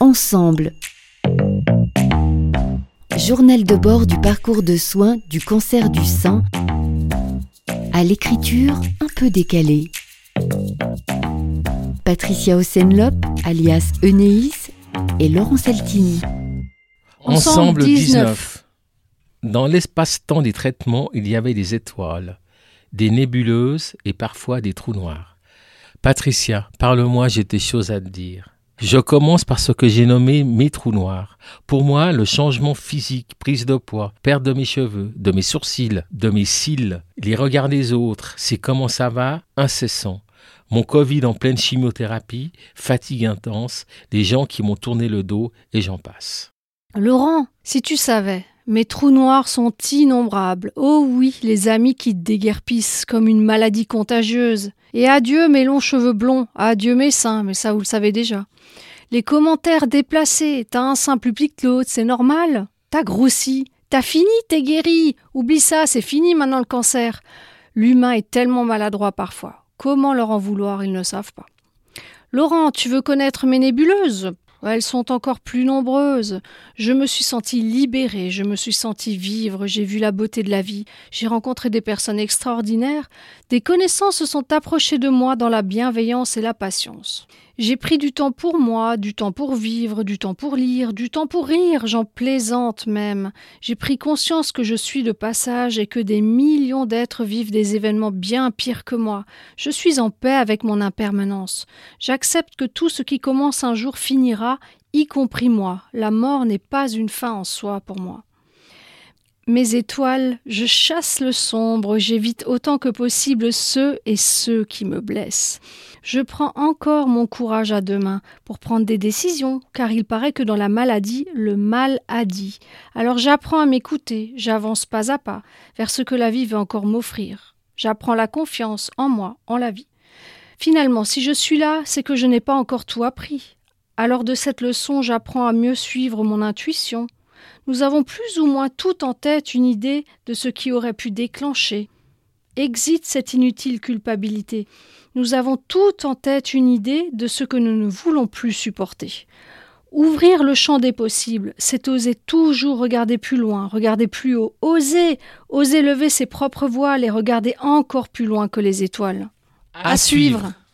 Ensemble. Journal de bord du parcours de soins du cancer du sein à l'écriture un peu décalée. Patricia Osenlop, alias Enéis, et Laurent Saltini. Ensemble 19. Dans l'espace-temps des traitements, il y avait des étoiles, des nébuleuses et parfois des trous noirs. Patricia, parle-moi, j'ai des choses à te dire. Je commence par ce que j'ai nommé mes trous noirs. Pour moi, le changement physique, prise de poids, perte de mes cheveux, de mes sourcils, de mes cils, les regards des autres, c'est comment ça va, incessant. Mon Covid en pleine chimiothérapie, fatigue intense, les gens qui m'ont tourné le dos et j'en passe. Laurent, si tu savais, mes trous noirs sont innombrables. Oh oui, les amis qui te déguerpissent comme une maladie contagieuse. Et adieu mes longs cheveux blonds, adieu mes seins, mais ça vous le savez déjà. Les commentaires déplacés, t'as un sein plus petit que l'autre, c'est normal. T'as grossi, t'as fini, t'es guéri. Oublie ça, c'est fini maintenant le cancer. L'humain est tellement maladroit parfois. Comment leur en vouloir, ils ne savent pas. Laurent, tu veux connaître mes nébuleuses? Elles sont encore plus nombreuses. Je me suis sentie libérée, je me suis sentie vivre, j'ai vu la beauté de la vie, j'ai rencontré des personnes extraordinaires, des connaissances se sont approchées de moi dans la bienveillance et la patience. J'ai pris du temps pour moi, du temps pour vivre, du temps pour lire, du temps pour rire, j'en plaisante même. J'ai pris conscience que je suis de passage et que des millions d'êtres vivent des événements bien pires que moi. Je suis en paix avec mon impermanence. J'accepte que tout ce qui commence un jour finira, y compris moi. La mort n'est pas une fin en soi pour moi. Mes étoiles, je chasse le sombre, j'évite autant que possible ceux et ceux qui me blessent. Je prends encore mon courage à deux mains pour prendre des décisions, car il paraît que dans la maladie, le mal a dit. Alors j'apprends à m'écouter, j'avance pas à pas vers ce que la vie veut encore m'offrir. J'apprends la confiance en moi, en la vie. Finalement, si je suis là, c'est que je n'ai pas encore tout appris. Alors de cette leçon, j'apprends à mieux suivre mon intuition, nous avons plus ou moins tout en tête une idée de ce qui aurait pu déclencher. Exit cette inutile culpabilité. Nous avons tout en tête une idée de ce que nous ne voulons plus supporter. Ouvrir le champ des possibles, c'est oser toujours regarder plus loin, regarder plus haut, oser, oser lever ses propres voiles et regarder encore plus loin que les étoiles. À, suivre.